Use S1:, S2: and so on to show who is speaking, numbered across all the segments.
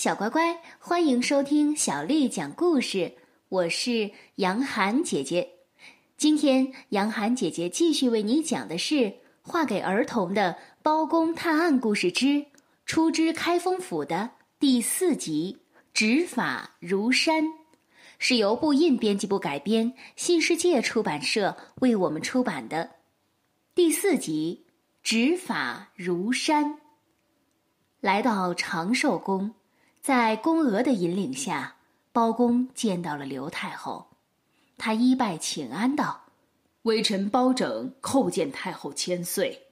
S1: 小乖乖，欢迎收听小丽讲故事。我是杨涵姐姐。今天，杨涵姐姐继续为你讲的是《画给儿童的包公探案故事之出知开封府》的第四集《执法如山》，是由布印编辑部改编，新世界出版社为我们出版的第四集《执法如山》。来到长寿宫。在宫娥的引领下，包公见到了刘太后，他一拜请安道：“
S2: 微臣包拯叩见太后千岁。”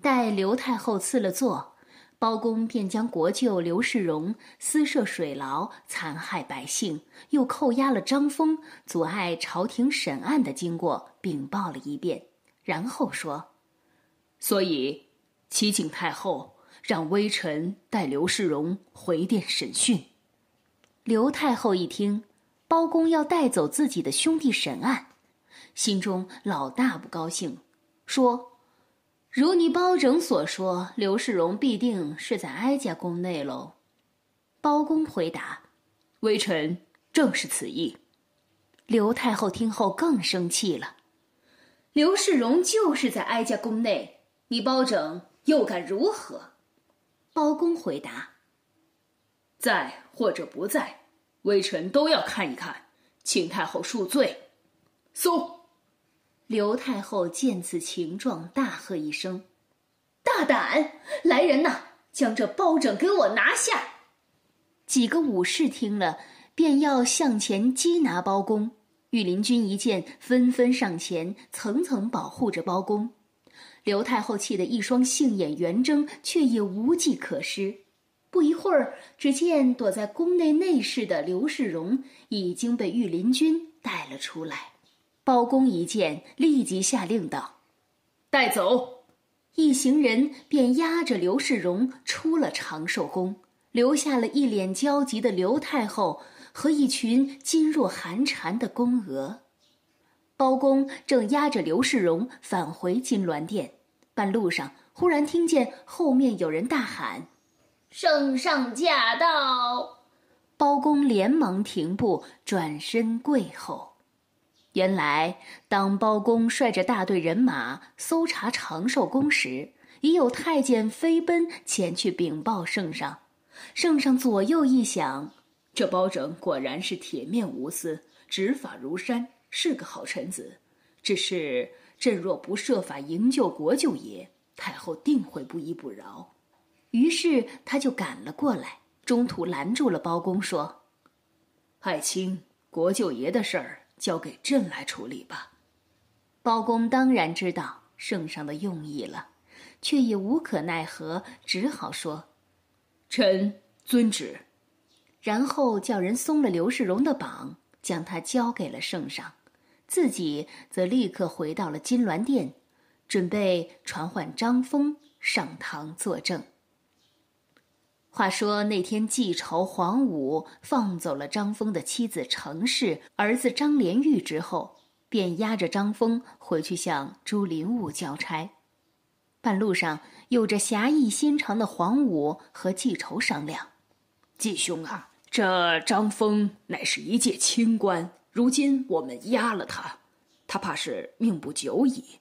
S1: 待刘太后赐了座，包公便将国舅刘世荣私设水牢、残害百姓，又扣押了张丰，阻碍朝廷审案的经过禀报了一遍，然后说：“
S2: 所以，启请太后。”让微臣带刘世荣回殿审讯。
S1: 刘太后一听，包公要带走自己的兄弟审案，心中老大不高兴，说：“如你包拯所说，刘世荣必定是在哀家宫内喽。”包公回答：“
S2: 微臣正是此意。”
S1: 刘太后听后更生气了：“刘世荣就是在哀家宫内，你包拯又敢如何？”包公回答：“
S2: 在或者不在，微臣都要看一看，请太后恕罪。”
S1: 搜。刘太后见此情状，大喝一声：“大胆！来人呐，将这包拯给我拿下！”几个武士听了，便要向前缉拿包公。御林军一见，纷纷上前，层层保护着包公。刘太后气得一双杏眼圆睁，却也无计可施。不一会儿，只见躲在宫内内侍的刘世荣已经被御林军带了出来。包公一见，立即下令道：“
S2: 带走！”
S1: 一行人便押着刘世荣出了长寿宫，留下了一脸焦急的刘太后和一群噤若寒蝉的宫娥。包公正押着刘世荣返回金銮殿，半路上忽然听见后面有人大喊：“
S3: 圣上驾到！”
S1: 包公连忙停步，转身跪候。原来，当包公率着大队人马搜查长寿宫时，已有太监飞奔前去禀报圣上。圣上左右一想，
S2: 这包拯果然是铁面无私，执法如山。是个好臣子，只是朕若不设法营救国舅爷，太后定会不依不饶。
S1: 于是他就赶了过来，中途拦住了包公，说：“
S2: 爱卿，国舅爷的事儿交给朕来处理吧。”
S1: 包公当然知道圣上的用意了，却也无可奈何，只好说：“
S2: 臣遵旨。”
S1: 然后叫人松了刘世荣的绑，将他交给了圣上。自己则立刻回到了金銮殿，准备传唤张峰上堂作证。话说那天，记仇黄武放走了张峰的妻子程氏、儿子张连玉之后，便押着张峰回去向朱林武交差。半路上，有着侠义心肠的黄武和记仇商量：“
S2: 季兄啊，这张峰乃是一介清官。”如今我们压了他，他怕是命不久矣。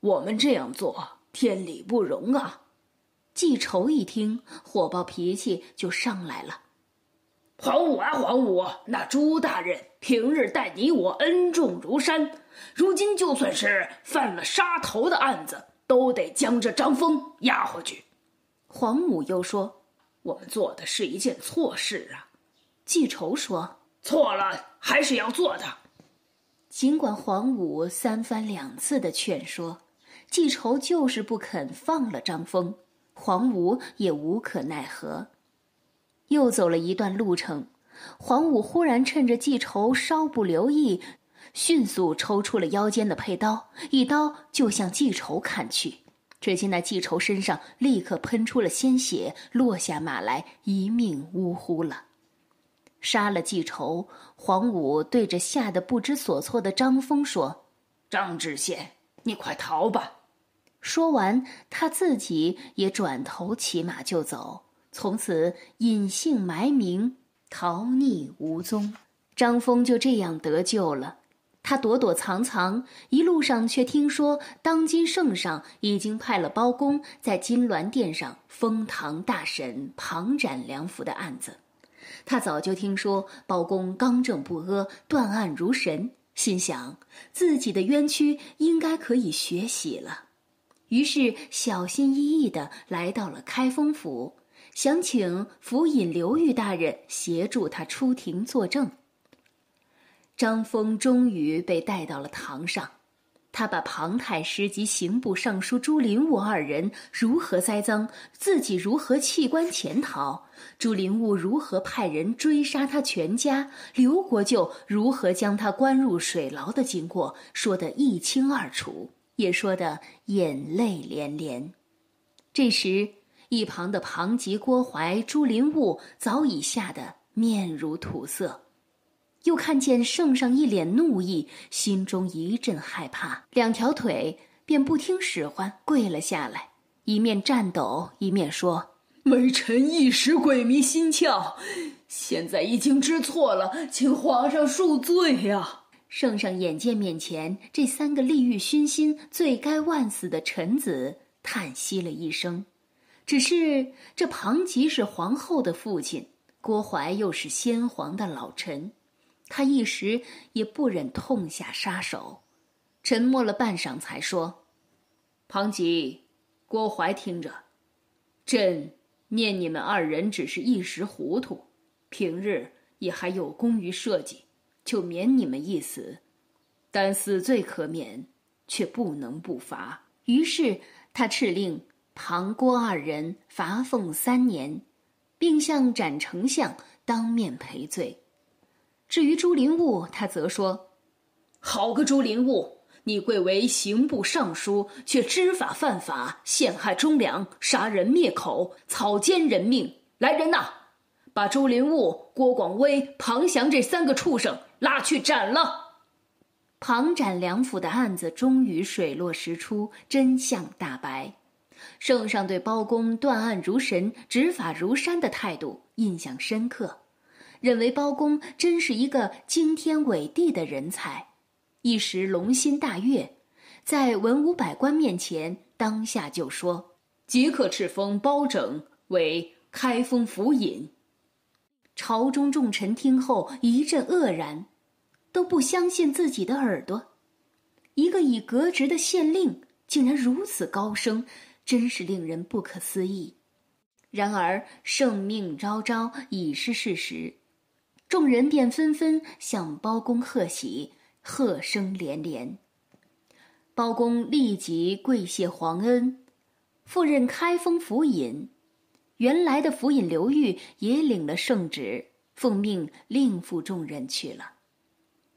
S2: 我们这样做，天理不容啊！
S1: 季仇一听，火爆脾气就上来了。
S4: 黄武啊，黄武，那朱大人平日待你我恩重如山，如今就算是犯了杀头的案子，都得将这张峰押回去。
S1: 黄武又说：“
S4: 我们做的是一件错事啊。”
S1: 季仇说。
S4: 错了，还是要做的。
S1: 尽管黄武三番两次的劝说，季仇就是不肯放了张峰，黄武也无可奈何。又走了一段路程，黄武忽然趁着季仇稍不留意，迅速抽出了腰间的佩刀，一刀就向季仇砍去。只见那季仇身上立刻喷出了鲜血，落下马来，一命呜呼了。杀了记仇，黄武对着吓得不知所措的张峰说：“
S4: 张知县，你快逃吧！”
S1: 说完，他自己也转头骑马就走，从此隐姓埋名，逃匿无踪。张峰就这样得救了。他躲躲藏藏，一路上却听说当今圣上已经派了包公在金銮殿上封堂大审庞展梁府的案子。他早就听说包公刚正不阿，断案如神，心想自己的冤屈应该可以雪洗了，于是小心翼翼地来到了开封府，想请府尹刘玉大人协助他出庭作证。张峰终于被带到了堂上，他把庞太师及刑部尚书朱林武二人如何栽赃，自己如何弃官潜逃，朱林武如何派人追杀他全家，刘国舅如何将他关入水牢的经过说得一清二楚，也说得眼泪连连。这时，一旁的庞吉、郭淮、朱林武早已吓得面如土色。又看见圣上一脸怒意，心中一阵害怕，两条腿便不听使唤跪了下来，一面颤抖，一面说：“
S2: 微臣一时鬼迷心窍，现在已经知错了，请皇上恕罪呀！”
S1: 圣上眼见面前这三个利欲熏心、罪该万死的臣子，叹息了一声。只是这庞吉是皇后的父亲，郭淮又是先皇的老臣。他一时也不忍痛下杀手，沉默了半晌，才说：“
S2: 庞吉、郭淮，听着，朕念你们二人只是一时糊涂，平日也还有功于社稷，就免你们一死。但死罪可免，却不能不罚。”
S1: 于是他敕令庞郭二人罚俸三年，并向展丞相当面赔罪。至于朱林武，他则说：“
S2: 好个朱林武！你贵为刑部尚书，却知法犯法，陷害忠良，杀人灭口，草菅人命！来人呐，把朱林武、郭广威、庞祥这三个畜生拉去斩了！”
S1: 庞展梁府的案子终于水落石出，真相大白。圣上对包公断案如神、执法如山的态度印象深刻。认为包公真是一个惊天伟地的人才，一时龙心大悦，在文武百官面前当下就说：“
S2: 即刻敕封包拯为开封府尹。”
S1: 朝中重臣听后一阵愕然，都不相信自己的耳朵，一个已革职的县令竟然如此高升，真是令人不可思议。然而圣命昭昭已是事实。众人便纷纷向包公贺喜，贺声连连。包公立即跪谢皇恩，赴任开封府尹。原来的府尹刘裕也领了圣旨，奉命另赴众人去了。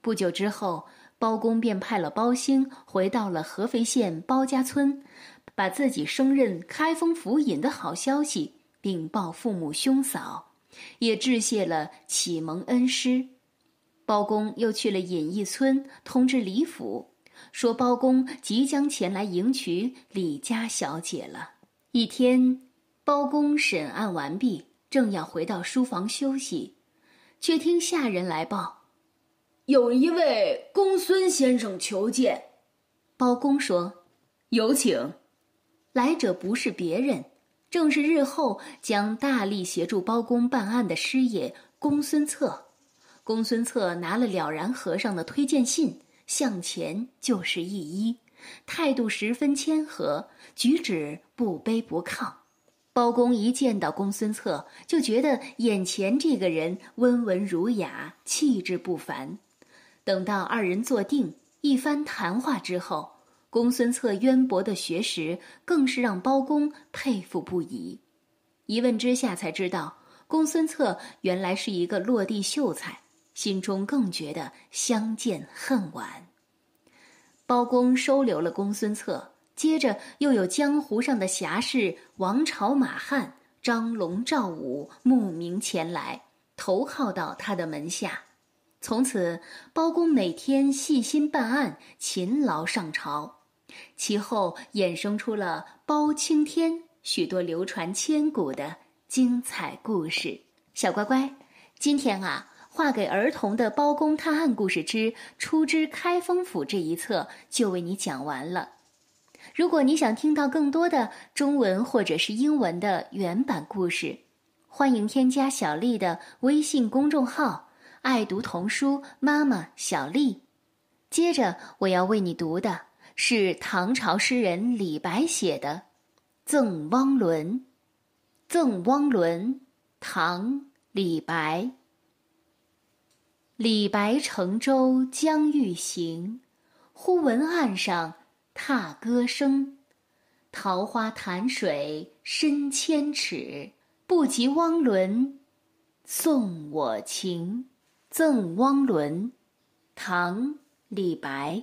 S1: 不久之后，包公便派了包兴回到了合肥县包家村，把自己升任开封府尹的好消息禀报父母兄嫂。也致谢了启蒙恩师，包公又去了隐逸村通知李府，说包公即将前来迎娶李家小姐了。一天，包公审案完毕，正要回到书房休息，却听下人来报，
S2: 有一位公孙先生求见。
S1: 包公说：“
S2: 有请。”
S1: 来者不是别人。正是日后将大力协助包公办案的师爷公孙策。公孙策拿了了然和尚的推荐信，向前就是一揖，态度十分谦和，举止不卑不亢。包公一见到公孙策，就觉得眼前这个人温文儒雅，气质不凡。等到二人坐定，一番谈话之后。公孙策渊博的学识更是让包公佩服不已。一问之下才知道，公孙策原来是一个落地秀才，心中更觉得相见恨晚。包公收留了公孙策，接着又有江湖上的侠士王朝、马汉、张龙、赵武慕名前来投靠到他的门下。从此，包公每天细心办案，勤劳上朝。其后衍生出了包青天许多流传千古的精彩故事。小乖乖，今天啊，画给儿童的《包公探案故事之出知开封府》这一册就为你讲完了。如果你想听到更多的中文或者是英文的原版故事，欢迎添加小丽的微信公众号“爱读童书妈妈小丽”。接着我要为你读的是唐朝诗人李白写的《赠汪伦》。《赠汪伦》，唐·李白。李白乘舟将欲行，忽闻岸上踏歌声。桃花潭水深千尺，不及汪伦送我情。《赠汪伦》，唐。李白，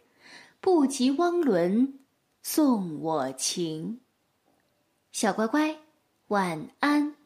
S1: 不及汪伦送我情。小乖乖，晚安。